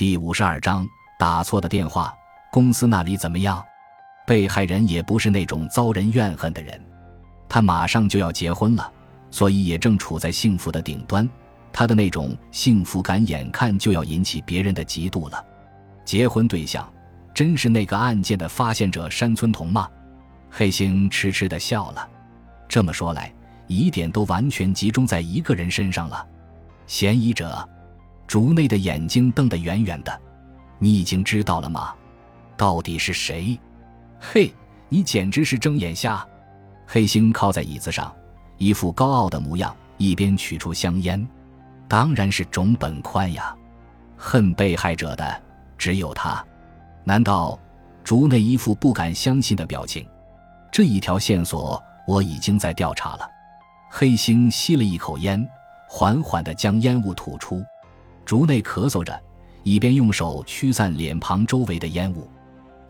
第五十二章打错的电话。公司那里怎么样？被害人也不是那种遭人怨恨的人，他马上就要结婚了，所以也正处在幸福的顶端。他的那种幸福感，眼看就要引起别人的嫉妒了。结婚对象真是那个案件的发现者山村童吗？黑星痴痴地笑了。这么说来，疑点都完全集中在一个人身上了。嫌疑者，竹内的眼睛瞪得圆圆的。你已经知道了吗？到底是谁？嘿，你简直是睁眼瞎！黑星靠在椅子上，一副高傲的模样，一边取出香烟。当然是种本宽呀！恨被害者的只有他。难道？竹内一副不敢相信的表情。这一条线索我已经在调查了。黑星吸了一口烟，缓缓地将烟雾吐出。竹内咳嗽着，一边用手驱散脸庞周围的烟雾。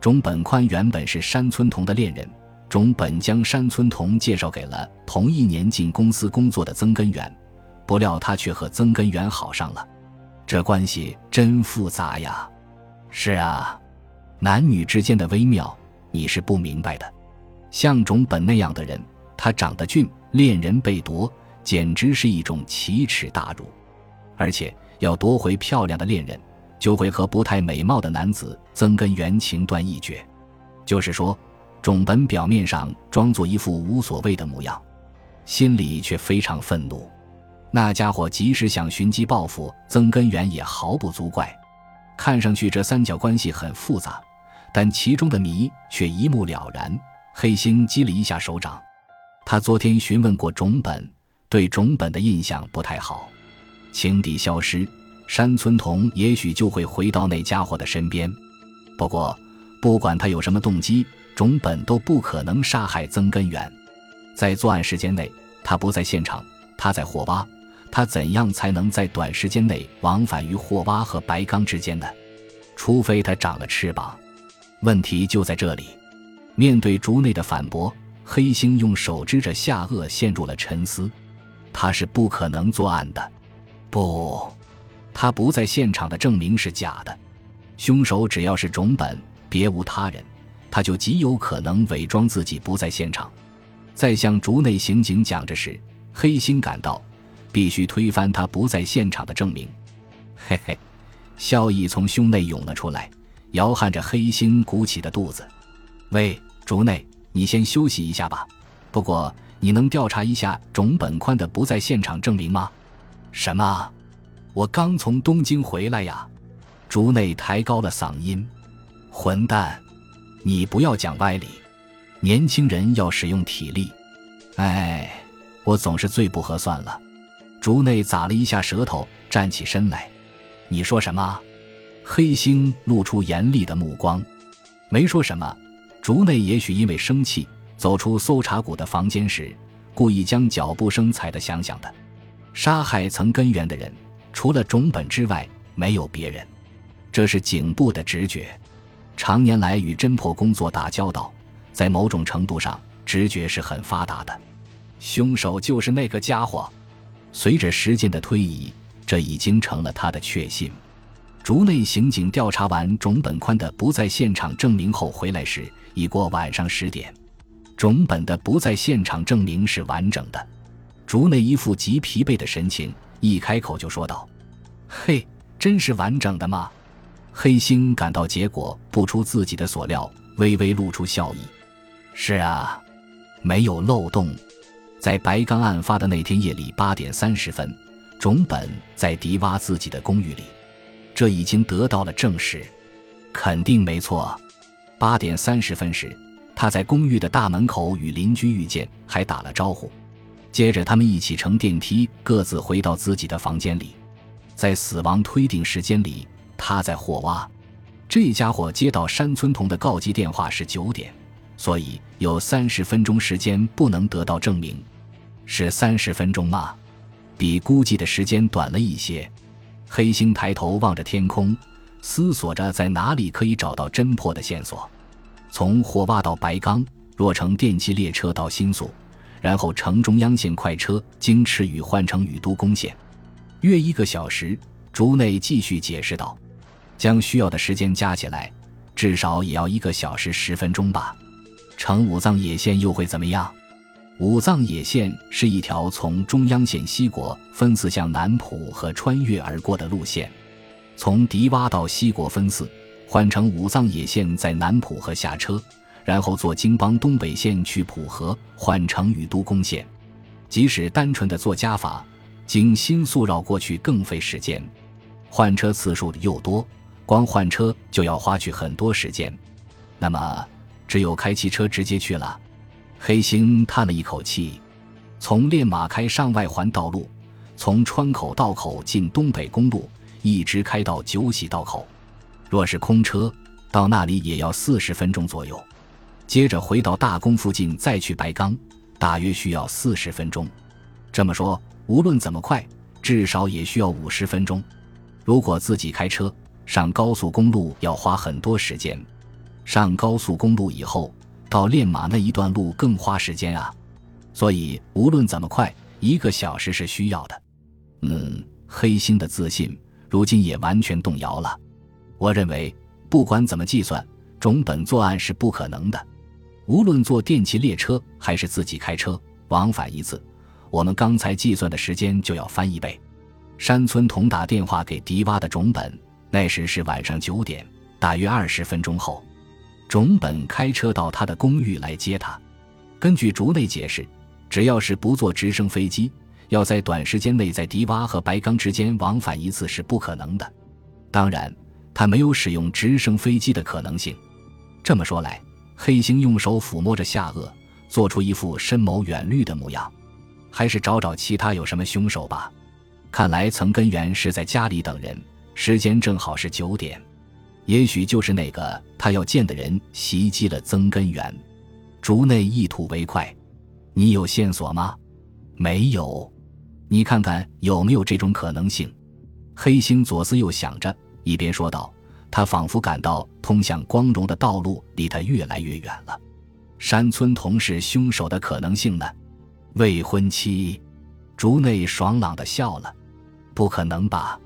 种本宽原本是山村童的恋人，种本将山村童介绍给了同一年进公司工作的曾根源。不料他却和曾根源好上了，这关系真复杂呀！是啊，男女之间的微妙你是不明白的。像种本那样的人，他长得俊，恋人被夺，简直是一种奇耻大辱。而且要夺回漂亮的恋人，就会和不太美貌的男子曾根源情断义绝。就是说，种本表面上装作一副无所谓的模样，心里却非常愤怒。那家伙即使想寻机报复曾根源，也毫不足怪。看上去这三角关系很复杂，但其中的谜却一目了然。黑心击了一下手掌，他昨天询问过种本，对种本的印象不太好。情敌消失，山村童也许就会回到那家伙的身边。不过，不管他有什么动机，种本都不可能杀害曾根源。在作案时间内，他不在现场，他在霍巴。他怎样才能在短时间内往返于霍巴和白冈之间呢？除非他长了翅膀。问题就在这里。面对竹内的反驳，黑星用手支着下颚，陷入了沉思。他是不可能作案的。不，他不在现场的证明是假的。凶手只要是种本，别无他人，他就极有可能伪装自己不在现场。在向竹内刑警讲着时，黑心感到。必须推翻他不在现场的证明。嘿嘿，笑意从胸内涌了出来，摇撼着黑心鼓起的肚子。喂，竹内，你先休息一下吧。不过，你能调查一下种本宽的不在现场证明吗？什么？我刚从东京回来呀！竹内抬高了嗓音。混蛋，你不要讲歪理。年轻人要使用体力。哎，我总是最不合算了。竹内咂了一下舌头，站起身来。你说什么？黑星露出严厉的目光。没说什么。竹内也许因为生气，走出搜查股的房间时，故意将脚步声踩得响响的。杀害曾根源的人，除了种本之外，没有别人。这是警部的直觉。常年来与侦破工作打交道，在某种程度上，直觉是很发达的。凶手就是那个家伙。随着时间的推移，这已经成了他的确信。竹内刑警调查完种本宽的不在现场证明后回来时，已过晚上十点。种本的不在现场证明是完整的。竹内一副极疲惫的神情，一开口就说道：“嘿，真是完整的吗？”黑星感到结果不出自己的所料，微微露出笑意：“是啊，没有漏洞。”在白刚案发的那天夜里八点三十分，种本在迪洼自己的公寓里，这已经得到了证实，肯定没错。八点三十分时，他在公寓的大门口与邻居遇见，还打了招呼。接着，他们一起乘电梯，各自回到自己的房间里。在死亡推定时间里，他在霍洼。这家伙接到山村童的告急电话是九点。所以有三十分钟时间不能得到证明，是三十分钟吗？比估计的时间短了一些。黑星抬头望着天空，思索着在哪里可以找到侦破的线索。从火洼到白冈，若乘电气列车到新宿，然后乘中央线快车经池羽换乘宇都宫线，约一个小时。竹内继续解释道：“将需要的时间加起来，至少也要一个小时十分钟吧。乘武藏野线又会怎么样？武藏野线是一条从中央线西国分寺向南浦和穿越而过的路线，从迪洼到西国分寺，换乘武藏野线在南浦和下车，然后坐京邦东北线去浦河，换乘宇都宫线。即使单纯的做加法，经新宿绕过去更费时间，换车次数又多，光换车就要花去很多时间。那么，只有开汽车直接去了。黑星叹了一口气，从练马开上外环道路，从川口道口进东北公路，一直开到九喜道口。若是空车，到那里也要四十分钟左右。接着回到大宫附近，再去白冈，大约需要四十分钟。这么说，无论怎么快，至少也需要五十分钟。如果自己开车上高速公路，要花很多时间。上高速公路以后。到练马那一段路更花时间啊，所以无论怎么快，一个小时是需要的。嗯，黑心的自信如今也完全动摇了。我认为，不管怎么计算，种本作案是不可能的。无论坐电气列车还是自己开车往返一次，我们刚才计算的时间就要翻一倍。山村童打电话给迪洼的种本，那时是晚上九点，大约二十分钟后。种本开车到他的公寓来接他。根据竹内解释，只要是不坐直升飞机，要在短时间内在迪洼和白冈之间往返一次是不可能的。当然，他没有使用直升飞机的可能性。这么说来，黑星用手抚摸着下颚，做出一副深谋远虑的模样。还是找找其他有什么凶手吧。看来曾根源是在家里等人，时间正好是九点。也许就是那个他要见的人袭击了曾根源。竹内一吐为快，你有线索吗？没有。你看看有没有这种可能性？黑星左思右想着，一边说道：“他仿佛感到通向光荣的道路离他越来越远了。山村同是凶手的可能性呢？未婚妻？”竹内爽朗的笑了：“不可能吧？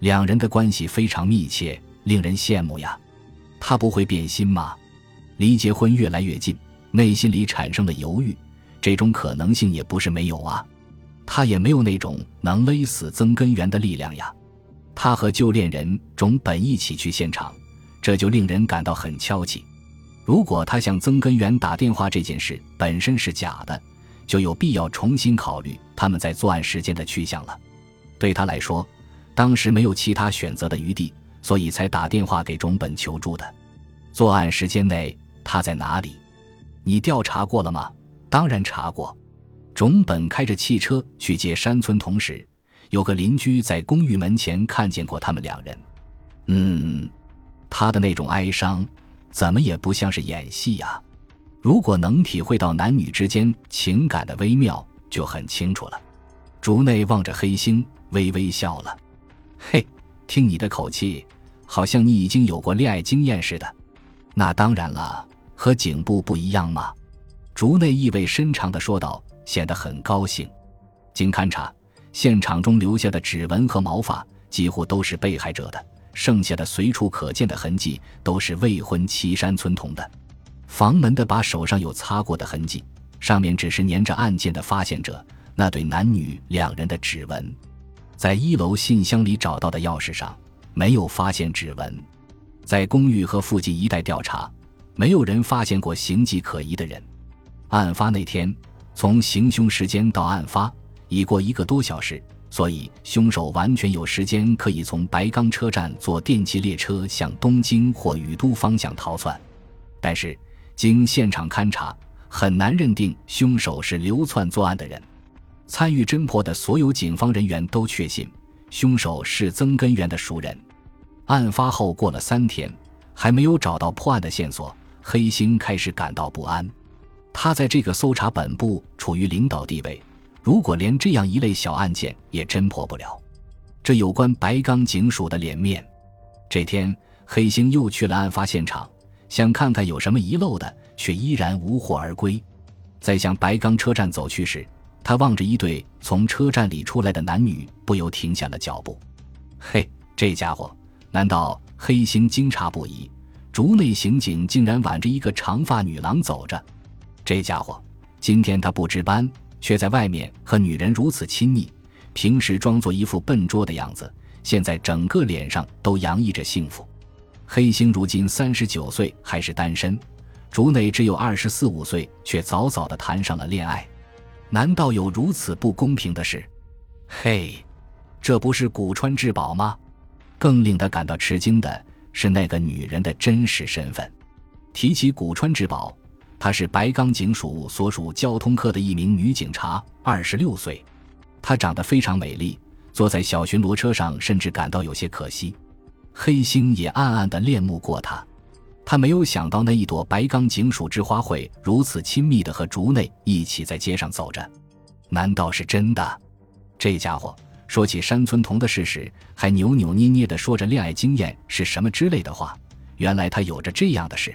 两人的关系非常密切。”令人羡慕呀，他不会变心吗？离结婚越来越近，内心里产生了犹豫，这种可能性也不是没有啊。他也没有那种能勒死曾根源的力量呀。他和旧恋人种本一起去现场，这就令人感到很敲气。如果他向曾根源打电话这件事本身是假的，就有必要重新考虑他们在作案时间的去向了。对他来说，当时没有其他选择的余地。所以才打电话给种本求助的。作案时间内他在哪里？你调查过了吗？当然查过。种本开着汽车去接山村同时，有个邻居在公寓门前看见过他们两人。嗯，他的那种哀伤，怎么也不像是演戏呀。如果能体会到男女之间情感的微妙，就很清楚了。竹内望着黑星，微微笑了。嘿。听你的口气，好像你已经有过恋爱经验似的。那当然了，和警部不一样嘛。竹内意味深长地说道，显得很高兴。经勘查，现场中留下的指纹和毛发几乎都是被害者的，剩下的随处可见的痕迹都是未婚妻山村童的。房门的把手上有擦过的痕迹，上面只是粘着案件的发现者那对男女两人的指纹。在一楼信箱里找到的钥匙上没有发现指纹，在公寓和附近一带调查，没有人发现过形迹可疑的人。案发那天，从行凶时间到案发已过一个多小时，所以凶手完全有时间可以从白冈车站坐电气列车向东京或宇都方向逃窜。但是，经现场勘查，很难认定凶手是流窜作案的人。参与侦破的所有警方人员都确信，凶手是曾根源的熟人。案发后过了三天，还没有找到破案的线索，黑星开始感到不安。他在这个搜查本部处于领导地位，如果连这样一类小案件也侦破不了，这有关白冈警署的脸面。这天，黑星又去了案发现场，想看看有什么遗漏的，却依然无获而归。在向白冈车站走去时，他望着一对从车站里出来的男女，不由停下了脚步。嘿，这家伙，难道黑星惊诧不已，竹内刑警竟然挽着一个长发女郎走着。这家伙今天他不值班，却在外面和女人如此亲昵。平时装作一副笨拙的样子，现在整个脸上都洋溢着幸福。黑星如今三十九岁，还是单身；竹内只有二十四五岁，却早早的谈上了恋爱。难道有如此不公平的事？嘿，这不是古川智宝吗？更令他感到吃惊的是那个女人的真实身份。提起古川智宝，她是白冈警署所属交通科的一名女警察，二十六岁。她长得非常美丽，坐在小巡逻车上甚至感到有些可惜。黑星也暗暗的恋慕过她，他没有想到那一朵白冈警署之花会如此亲密的和竹内一起在街上走着。难道是真的？这家伙说起山村童的事时，还扭扭捏捏的说着恋爱经验是什么之类的话。原来他有着这样的事。